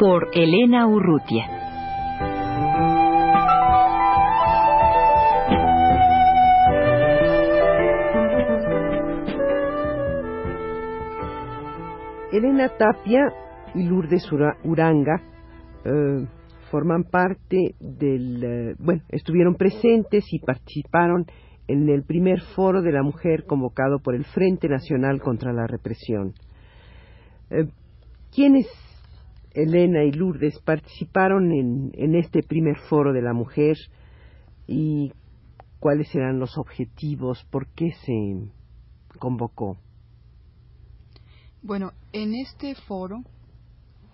Por Elena Urrutia. Elena Tapia y Lourdes Uranga eh, forman parte del, eh, bueno, estuvieron presentes y participaron en el primer foro de la mujer convocado por el Frente Nacional contra la Represión. Eh, ¿Quiénes, Elena y Lourdes, participaron en, este primer foro de la mujer y cuáles eran los objetivos? ¿Por qué se convocó? Bueno, en este foro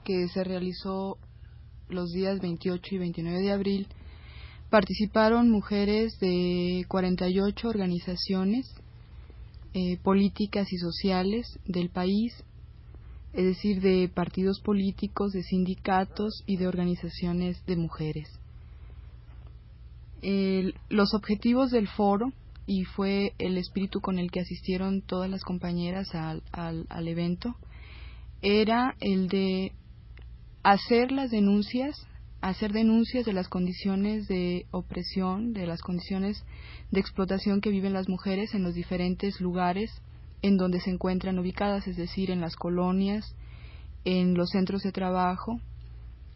que se realizó los días 28 y 29 de abril, participaron mujeres de 48 organizaciones eh, políticas y sociales del país, es decir, de partidos políticos, de sindicatos y de organizaciones de mujeres. los objetivos del foro, y fue el espíritu con el que asistieron todas las compañeras al evento, era el de hacer las denuncias, hacer denuncias de las condiciones de opresión, de las condiciones de explotación que viven las mujeres en los diferentes lugares en donde se encuentran ubicadas, es decir, en las colonias, en los centros de trabajo,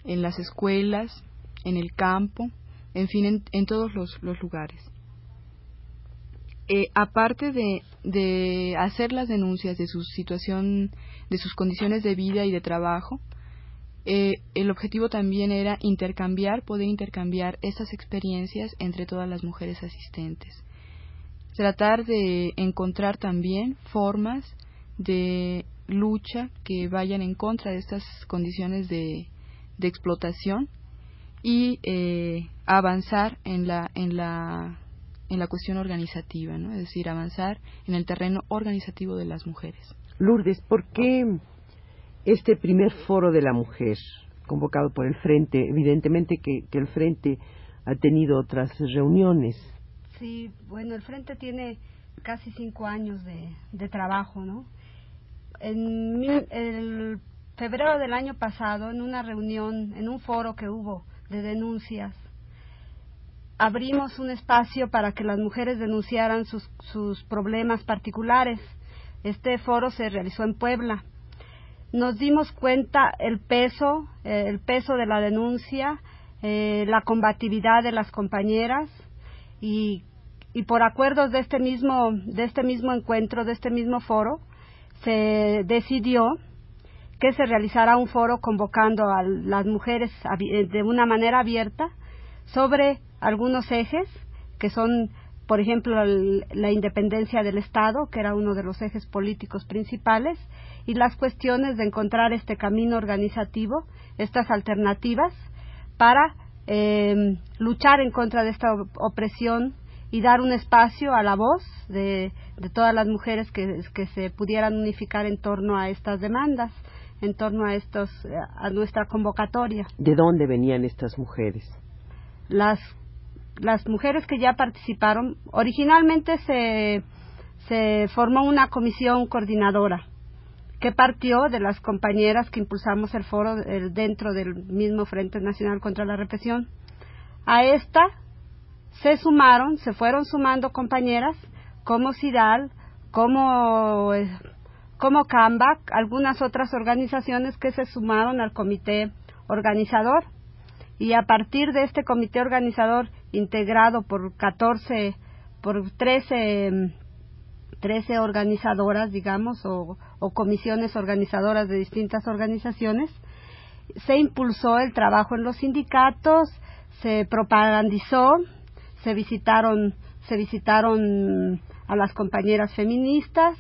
en las escuelas, en el campo, en fin, en, todos los, lugares. Eh, aparte de, hacer las denuncias de su situación, de sus condiciones de vida y de trabajo, eh, el objetivo también era intercambiar, poder intercambiar esas experiencias entre todas las mujeres asistentes. Tratar de encontrar también formas de lucha que vayan en contra de estas condiciones de, explotación y eh, avanzar en la, en la en la cuestión organizativa, ¿no? es decir, avanzar en el terreno organizativo de las mujeres. Lourdes, ¿por qué este primer foro de la mujer convocado por el Frente, evidentemente que, el Frente ha tenido otras reuniones. Sí, bueno, el Frente tiene casi cinco años de, trabajo, ¿no? En el febrero del año pasado, en una reunión, en un foro que hubo de denuncias, abrimos un espacio para que las mujeres denunciaran sus, problemas particulares. Este foro se realizó en Puebla nos dimos cuenta el peso, eh, el peso de la denuncia, eh, la combatividad de las compañeras y, y por acuerdos de este mismo de este mismo encuentro, de este mismo foro, se decidió que se realizara un foro convocando a las mujeres eh, de una manera abierta sobre algunos ejes que son por ejemplo, la independencia del Estado, que era uno de los ejes políticos principales, y las cuestiones de encontrar este camino organizativo, estas alternativas, para eh, luchar en contra de esta opresión y dar un espacio a la voz de, todas las mujeres que, que, se pudieran unificar en torno a estas demandas, en torno a estos a nuestra convocatoria. ¿De dónde venían estas mujeres? Las las mujeres que ya participaron, originalmente se, se formó una comisión coordinadora que partió de las compañeras que impulsamos el foro dentro del mismo Frente Nacional contra la Represión. A esta se sumaron, se fueron sumando compañeras como SIDAL, como, eh, como CAMBAC, algunas otras organizaciones que se sumaron al comité organizador. Y a partir de este comité organizador integrado por 14, por 13, 13 organizadoras, digamos, o, comisiones organizadoras de distintas organizaciones. Se impulsó el trabajo en los sindicatos, se propagandizó, se visitaron, se visitaron a las compañeras feministas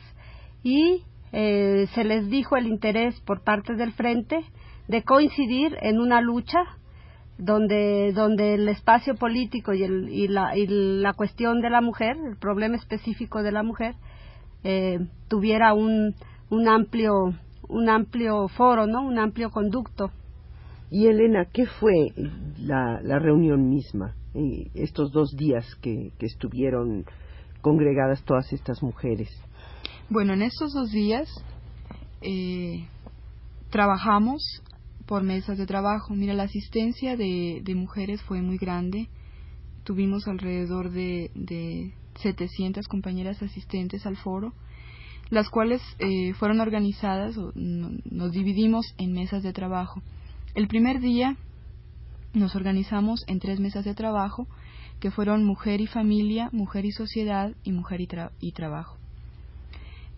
y eh, se les dijo el interés por parte del frente de coincidir en una lucha donde, donde el espacio político y, el, y, la, y la cuestión de la mujer, el problema específico de la mujer, eh, tuviera un, un amplio un amplio foro, ¿no? Un amplio conducto. Y Elena, ¿qué fue la, la reunión misma? Estos dos días que, que estuvieron congregadas todas estas mujeres. Bueno, en estos dos días eh, trabajamos por mesas de trabajo. Mira, la asistencia de, de mujeres fue muy grande. Tuvimos alrededor de, de 700 compañeras asistentes al foro, las cuales eh, fueron organizadas, o, nos dividimos en mesas de trabajo. El primer día nos organizamos en tres mesas de trabajo, que fueron mujer y familia, mujer y sociedad y mujer y, trabajo.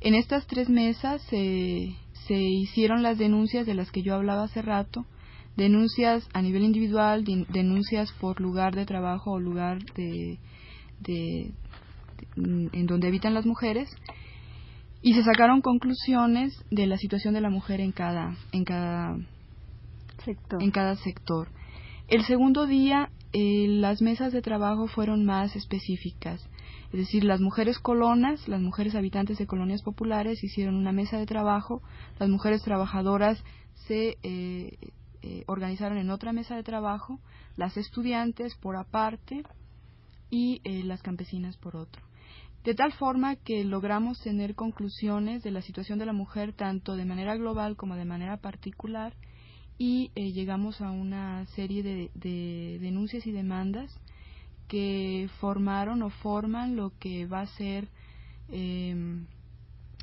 En estas tres mesas se, se hicieron las denuncias de las que yo hablaba hace rato, denuncias a nivel individual, denuncias por lugar de trabajo o lugar de, de, en donde habitan las mujeres y se sacaron conclusiones de la situación de la mujer en cada en cada sector. En cada sector. El segundo día eh, las mesas de trabajo fueron más específicas. Es decir, las mujeres colonas, las mujeres habitantes de colonias populares hicieron una mesa de trabajo, las mujeres trabajadoras se eh, eh, organizaron en otra mesa de trabajo, las estudiantes por aparte y las campesinas por otro. De tal forma que logramos tener conclusiones de la situación de la mujer tanto de manera global como de manera particular y llegamos a una serie de denuncias y demandas que formaron o forman lo que va a ser em,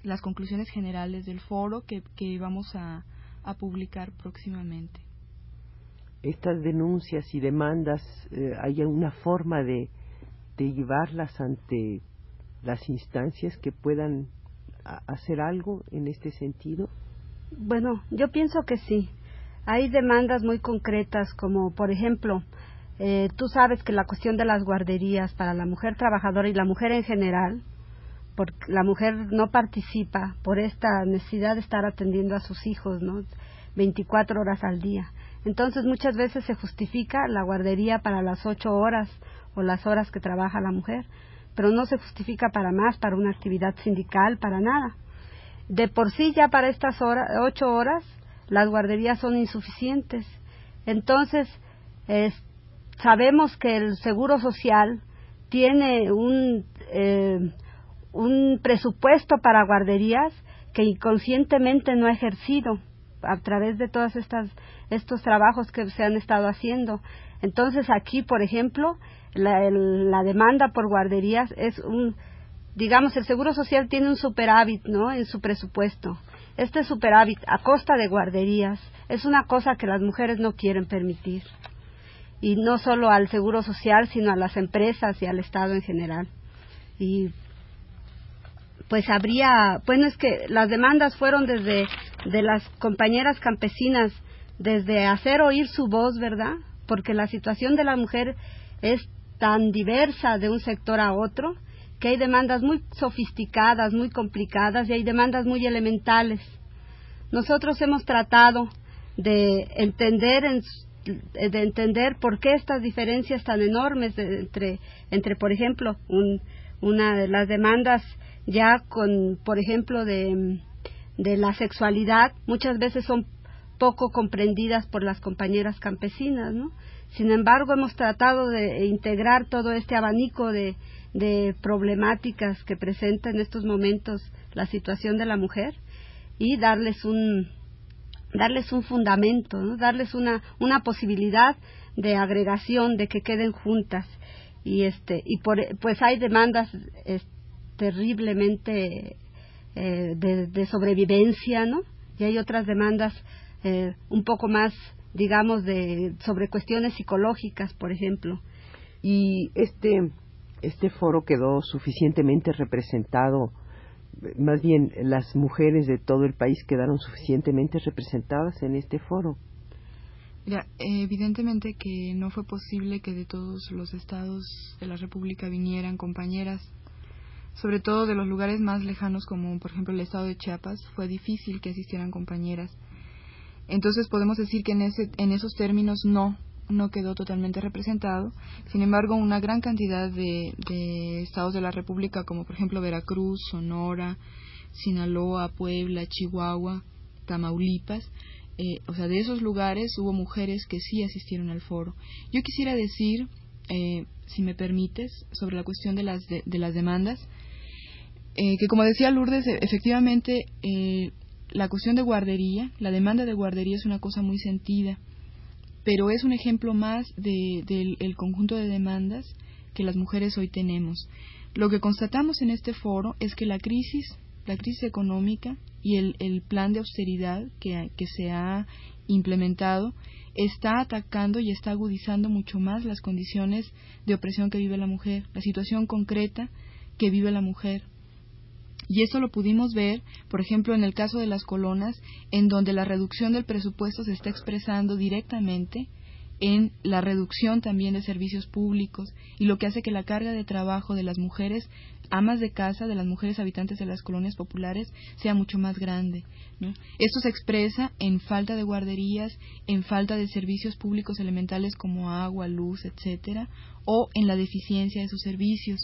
las conclusiones generales del foro que, que vamos a, a, publicar próximamente. Estas denuncias y demandas, eh, ¿hay alguna forma de, de llevarlas ante las instancias que puedan hacer algo en este sentido? Bueno, yo pienso que sí. Hay demandas muy concretas, como por ejemplo, eh, tú sabes que la cuestión de las guarderías para la mujer trabajadora y la mujer en general, porque la mujer no participa por esta necesidad de estar atendiendo a sus hijos, ¿no? 24 horas al día. Entonces muchas veces se justifica la guardería para las ocho horas o las horas que trabaja la mujer, pero no se justifica para más, para una actividad sindical, para nada. De por sí ya para estas horas, ocho horas, las guarderías son insuficientes. Entonces, es, sabemos que el Seguro Social tiene un, eh, un presupuesto para guarderías que inconscientemente no ha ejercido a través de todos estos trabajos que se han estado haciendo. Entonces aquí, por ejemplo, la, la demanda por guarderías es un, digamos, el Seguro Social tiene un superávit, ¿no? En su presupuesto. Este superávit a costa de guarderías es una cosa que las mujeres no quieren permitir y no solo al seguro social, sino a las empresas y al Estado en general. Y pues habría, bueno, es que las demandas fueron desde de las compañeras campesinas, desde hacer oír su voz, ¿verdad? Porque la situación de la mujer es tan diversa de un sector a otro que hay demandas muy sofisticadas, muy complicadas y hay demandas muy elementales. Nosotros hemos tratado de entender en, de entender por qué estas diferencias tan enormes entre, entre por ejemplo, una de las demandas ya con, por ejemplo, de, de la sexualidad, muchas veces son poco comprendidas por las compañeras campesinas, ¿no? Sin embargo, hemos tratado de integrar todo este abanico de, de problemáticas que presenta en estos momentos la situación de la mujer y darles un, darles un fundamento, ¿no? darles una, una posibilidad de agregación, de que queden juntas. Y, este, y por, pues hay demandas terriblemente eh, de, sobrevivencia, ¿no? Y hay otras demandas eh, un poco más, digamos, de, sobre cuestiones psicológicas, por ejemplo. Y este, este foro quedó suficientemente representado más bien las mujeres de todo el país quedaron suficientemente representadas en este foro. Mira, evidentemente que no fue posible que de todos los estados de la República vinieran compañeras. sobre todo de los lugares más lejanos como por ejemplo el estado de Chiapas, fue difícil que asistieran compañeras. Entonces podemos decir que en, ese, en esos términos no, no quedó totalmente representado. Sin embargo, una gran cantidad de, de estados de la República, como por ejemplo Veracruz, Sonora, Sinaloa, Puebla, Chihuahua, Tamaulipas, eh, o sea, de esos lugares hubo mujeres que sí asistieron al foro. Yo quisiera decir, eh, si me permites, sobre la cuestión de las, de, las demandas, eh, que como decía Lourdes, e, efectivamente, la cuestión de guardería, la demanda de guardería es una cosa muy sentida, pero es un ejemplo más del conjunto de demandas que las mujeres hoy tenemos. Lo que constatamos en este foro es que la crisis la crisis económica y el, el plan de austeridad que, que se ha implementado está atacando y está agudizando mucho más las condiciones de opresión que vive la mujer, la situación concreta que vive la mujer. Y eso lo pudimos ver, por ejemplo, en el caso de las colonas, en donde la reducción del presupuesto se está expresando directamente en la reducción también de servicios públicos y lo que hace que la carga de trabajo de las mujeres amas de casa, de las mujeres habitantes de las colonias populares, sea mucho más grande. Esto se expresa en falta de guarderías, en falta de servicios públicos elementales como agua, luz, etcétera, o en la deficiencia de sus servicios.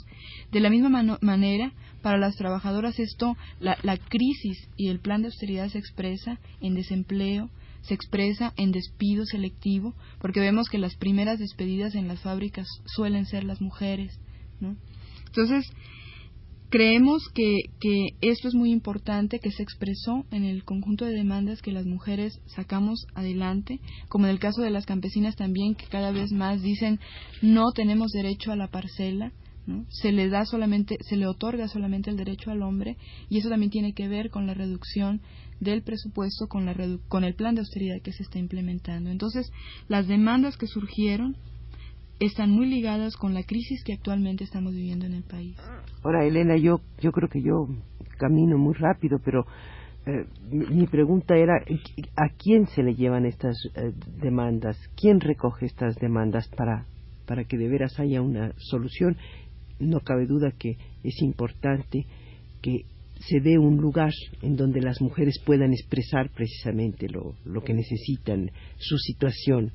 De la misma manera, para las trabajadoras esto, la, la crisis y el plan de austeridad se expresa en desempleo, se expresa en despido selectivo, porque vemos que las primeras despedidas en las fábricas suelen ser las mujeres. ¿no? Entonces, creemos que, que esto es muy importante, que se expresó en el conjunto de demandas que las mujeres sacamos adelante, como en el caso de las campesinas también, que cada vez más dicen no tenemos derecho a la parcela, ¿no? se le da solamente, se le otorga solamente el derecho al hombre, y eso también tiene que ver con la reducción del presupuesto con, la con el plan de austeridad que se está implementando. Entonces, las demandas que surgieron están muy ligadas con la crisis que actualmente estamos viviendo en el país. Ahora, Elena, yo, yo creo que yo camino muy rápido, pero eh, mi, pregunta era, ¿a quién se le llevan estas eh, demandas? ¿Quién recoge estas demandas para, para que de veras haya una solución? No cabe duda que es importante que se dé un lugar en donde las mujeres puedan expresar precisamente lo, lo que necesitan, su situación,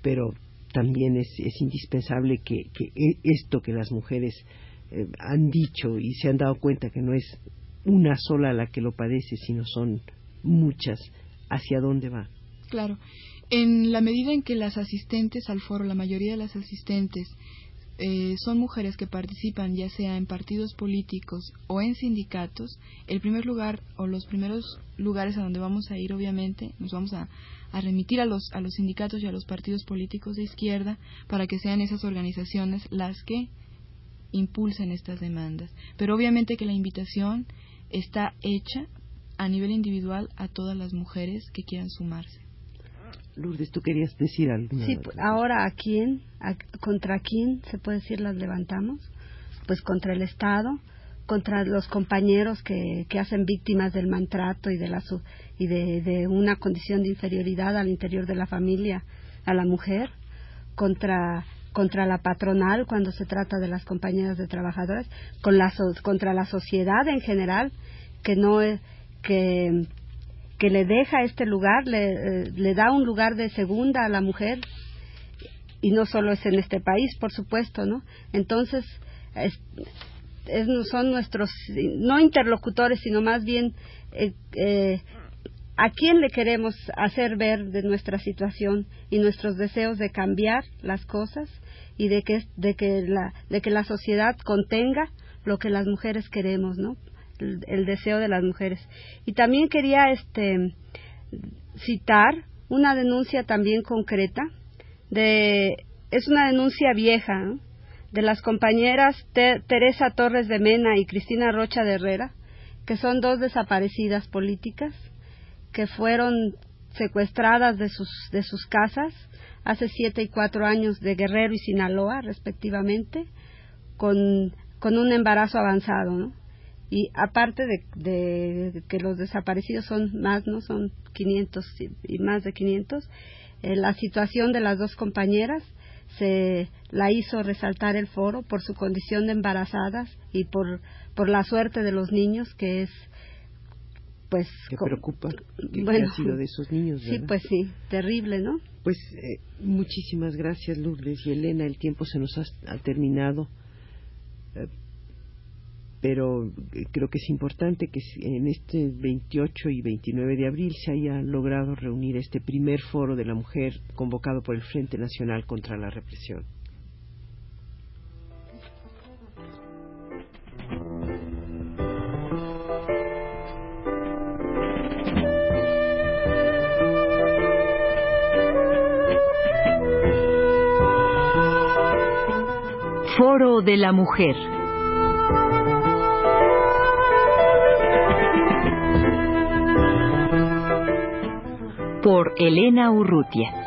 pero también es, es indispensable que, e, esto que las mujeres eh, han dicho y se han dado cuenta que no es una sola la que lo padece, sino son muchas, ¿hacia dónde va? Claro. En la medida en que las asistentes al foro, la mayoría de las asistentes, eh, son mujeres que participan ya sea en partidos políticos o en sindicatos, el primer lugar o los primeros lugares a donde vamos a ir, obviamente, nos vamos a, a remitir a los, a los sindicatos y a los partidos políticos de izquierda para que sean esas organizaciones las que impulsen estas demandas. Pero obviamente que la invitación está hecha a nivel individual a todas las mujeres que quieran sumarse. Lourdes, tú querías decir algo. Sí, ahora a quién, contra quién se puede decir las levantamos? Pues contra el Estado, contra los compañeros que, que hacen víctimas del maltrato y de la y de, de, una condición de inferioridad al interior de la familia a la mujer contra contra la patronal cuando se trata de las compañeras de trabajadoras con la contra la sociedad en general que no que que le deja este lugar le, eh, le da un lugar de segunda a la mujer y no solo es en este país por supuesto no entonces son nuestros, no interlocutores, sino más bien eh, eh, a quién le queremos hacer ver de nuestra situación y nuestros deseos de cambiar las cosas y de que, de que, la, de que la sociedad contenga lo que las mujeres queremos, ¿no? El, deseo de las mujeres. Y también quería este, citar una denuncia también concreta de es una denuncia vieja de las compañeras Teresa Torres de Mena y Cristina Rocha de Herrera, que son dos desaparecidas políticas que fueron secuestradas de sus, de sus casas hace siete y cuatro años de Guerrero y Sinaloa, respectivamente, con, con un embarazo avanzado, ¿no? Y aparte de, que los desaparecidos son más, ¿no? Son 500 y más de 500, eh, la situación de las dos compañeras se la hizo resaltar el foro por su condición de embarazadas y por, por la suerte de los niños que es pues que preocupa que, bueno, ha sido de esos niños sí pues sí terrible no pues eh, muchísimas gracias Lourdes y Elena el tiempo se nos ha, terminado. Eh, pero eh, creo que es importante que en este 28 y 29 de abril se haya logrado reunir este primer foro de la mujer convocado por el Frente Nacional contra la Represión. Foro de la Mujer por Elena Urrutia.